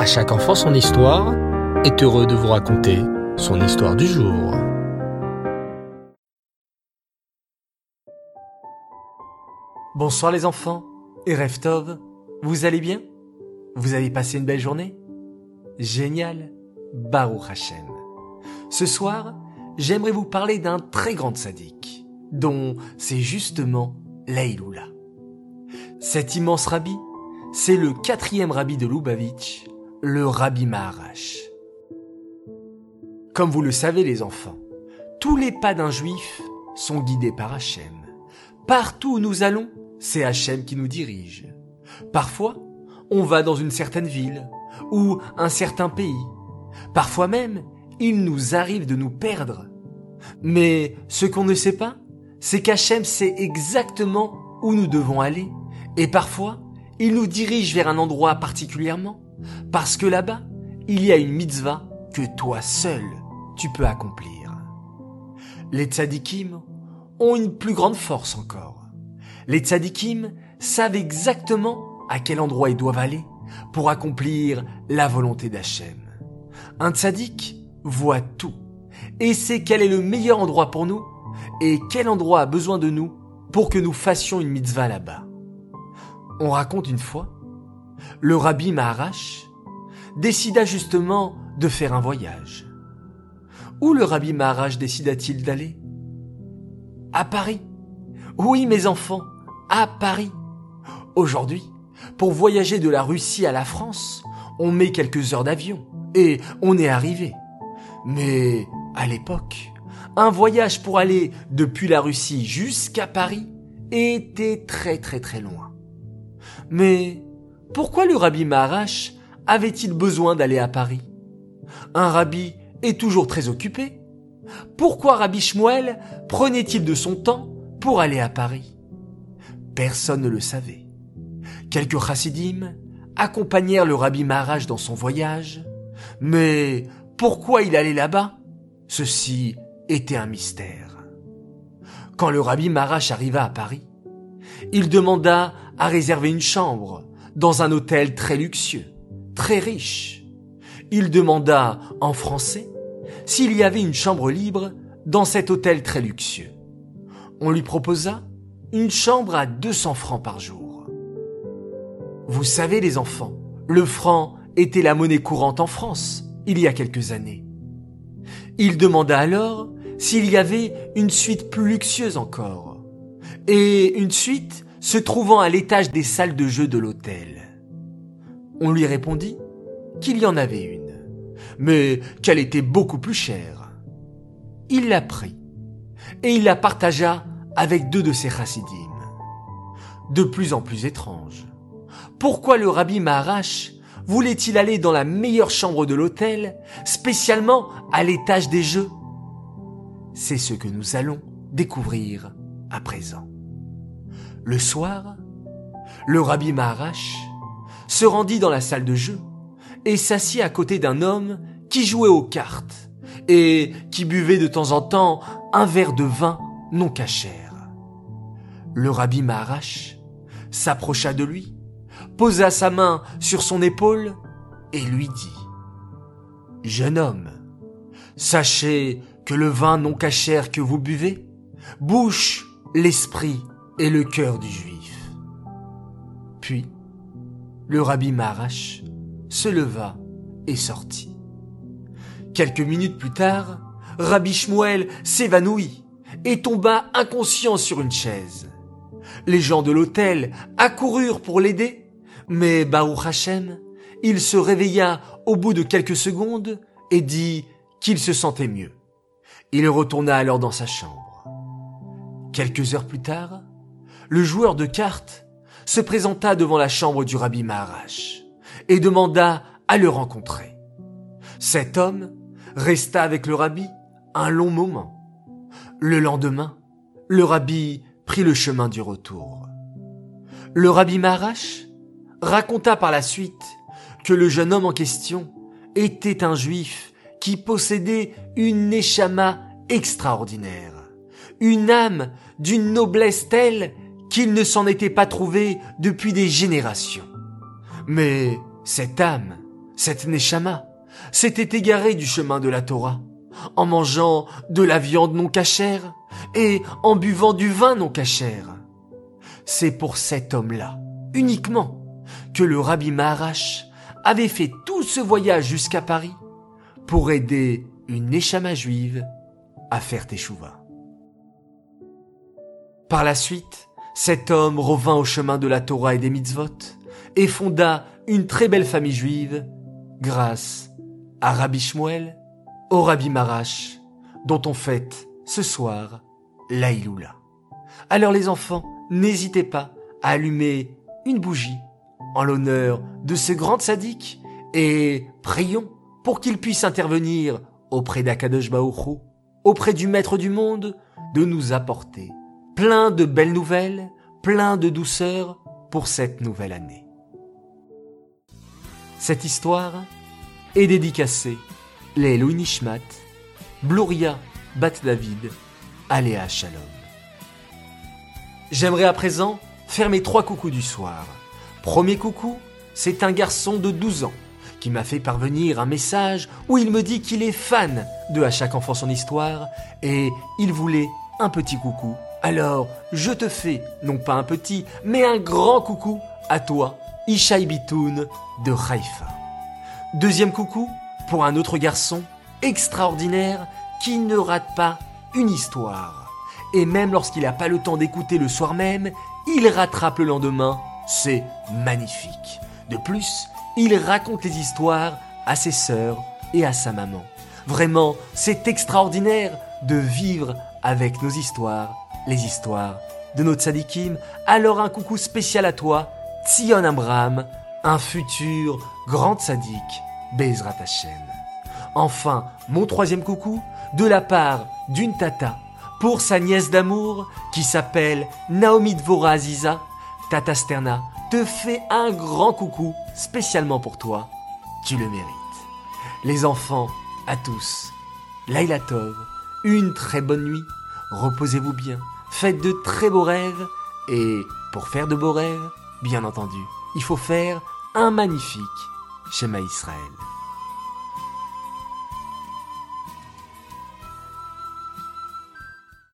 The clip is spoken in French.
À chaque enfant son histoire est heureux de vous raconter son histoire du jour. Bonsoir les enfants et Reftov, vous allez bien? Vous avez passé une belle journée? Génial Baruch Hashem. Ce soir, j'aimerais vous parler d'un très grand sadique, dont c'est justement Laïloula. Cet immense rabbi, c'est le quatrième rabbi de Lubavitch, le rabbi Maharash. Comme vous le savez les enfants, tous les pas d'un juif sont guidés par Hachem. Partout où nous allons, c'est Hachem qui nous dirige. Parfois, on va dans une certaine ville ou un certain pays. Parfois même, il nous arrive de nous perdre. Mais ce qu'on ne sait pas, c'est qu'Hachem sait exactement où nous devons aller. Et parfois, il nous dirige vers un endroit particulièrement, parce que là-bas, il y a une mitzvah que toi seul, tu peux accomplir. Les tzadikim ont une plus grande force encore. Les tzadikim savent exactement à quel endroit ils doivent aller pour accomplir la volonté d'Hachem. Un tzadik voit tout et sait quel est le meilleur endroit pour nous et quel endroit a besoin de nous pour que nous fassions une mitzvah là-bas. On raconte une fois, le rabbi Maharash décida justement de faire un voyage. Où le rabbi Maharash décida-t-il d'aller? À Paris. Oui, mes enfants, à Paris. Aujourd'hui, pour voyager de la Russie à la France, on met quelques heures d'avion et on est arrivé. Mais à l'époque, un voyage pour aller depuis la Russie jusqu'à Paris était très très très loin. Mais pourquoi le rabbi Maharash avait-il besoin d'aller à Paris? Un rabbi est toujours très occupé. Pourquoi rabbi Shmuel prenait-il de son temps pour aller à Paris? Personne ne le savait. Quelques chassidim accompagnèrent le rabbi Maharash dans son voyage, mais pourquoi il allait là-bas? Ceci était un mystère. Quand le rabbi Maharash arriva à Paris, il demanda à réserver une chambre dans un hôtel très luxueux, très riche. Il demanda en français s'il y avait une chambre libre dans cet hôtel très luxueux. On lui proposa une chambre à 200 francs par jour. Vous savez les enfants, le franc était la monnaie courante en France il y a quelques années. Il demanda alors s'il y avait une suite plus luxueuse encore, et une suite se trouvant à l'étage des salles de jeu de l'hôtel. On lui répondit qu'il y en avait une, mais qu'elle était beaucoup plus chère. Il la prit, et il la partagea avec deux de ses chassidim. De plus en plus étrange. Pourquoi le rabbi Maharash voulait-il aller dans la meilleure chambre de l'hôtel, spécialement à l'étage des jeux? C'est ce que nous allons découvrir à présent. Le soir, le rabbi Maharash se rendit dans la salle de jeu et s'assit à côté d'un homme qui jouait aux cartes et qui buvait de temps en temps un verre de vin non cachère. Le rabbi Maharash s'approcha de lui, posa sa main sur son épaule et lui dit Jeune homme, sachez que le vin non cachère que vous buvez bouche l'esprit et le cœur du juif. Puis, le rabbi Maharash se leva et sortit. Quelques minutes plus tard, Rabbi Shmuel s'évanouit et tomba inconscient sur une chaise. Les gens de l'hôtel accoururent pour l'aider, mais Baruch Hashem, il se réveilla au bout de quelques secondes et dit qu'il se sentait mieux. Il retourna alors dans sa chambre. Quelques heures plus tard, le joueur de cartes se présenta devant la chambre du rabbi Maharash et demanda à le rencontrer. Cet homme resta avec le rabbi un long moment. Le lendemain, le rabbi prit le chemin du retour. Le rabbi Maharash raconta par la suite que le jeune homme en question était un juif qui possédait une neshama extraordinaire, une âme d'une noblesse telle qu'il ne s'en était pas trouvé depuis des générations. Mais cette âme, cette Neshama, s'était égarée du chemin de la Torah, en mangeant de la viande non cachère et en buvant du vin non cachère. C'est pour cet homme-là, uniquement, que le rabbi Maharash avait fait tout ce voyage jusqu'à Paris pour aider une Neshama juive à faire teshuva. Par la suite, cet homme revint au chemin de la Torah et des mitzvot et fonda une très belle famille juive grâce à Rabbi Shmuel, au Rabbi Marash, dont on fête ce soir l'Aïloula. Alors les enfants, n'hésitez pas à allumer une bougie en l'honneur de ce grand sadique et prions pour qu'il puisse intervenir auprès d'Akadosh Baoru, auprès du Maître du monde, de nous apporter plein de belles nouvelles, plein de douceur pour cette nouvelle année. Cette histoire est dédicacée les Nishmat, Bluria Bat David, Aléa Shalom. J'aimerais à présent faire mes trois coucous du soir. Premier coucou, c'est un garçon de 12 ans qui m'a fait parvenir un message où il me dit qu'il est fan de À chaque enfant son histoire et il voulait un petit coucou. Alors, je te fais, non pas un petit, mais un grand coucou à toi, Ishaï Bitoun de Haïfa. Deuxième coucou pour un autre garçon extraordinaire qui ne rate pas une histoire. Et même lorsqu'il n'a pas le temps d'écouter le soir même, il rattrape le lendemain. C'est magnifique. De plus, il raconte les histoires à ses sœurs et à sa maman. Vraiment, c'est extraordinaire de vivre avec nos histoires, les histoires de nos tzadikim. Alors un coucou spécial à toi, Tzion Abraham, un futur grand tzaddik, Bezrat Hashem. Enfin, mon troisième coucou, de la part d'une tata, pour sa nièce d'amour, qui s'appelle Naomi Dvora Aziza, Tata Sterna te fait un grand coucou spécialement pour toi. Tu le mérites. Les enfants, à tous, Laila Tov, une très bonne nuit, reposez-vous bien, faites de très beaux rêves, et pour faire de beaux rêves, bien entendu, il faut faire un magnifique schéma Israël.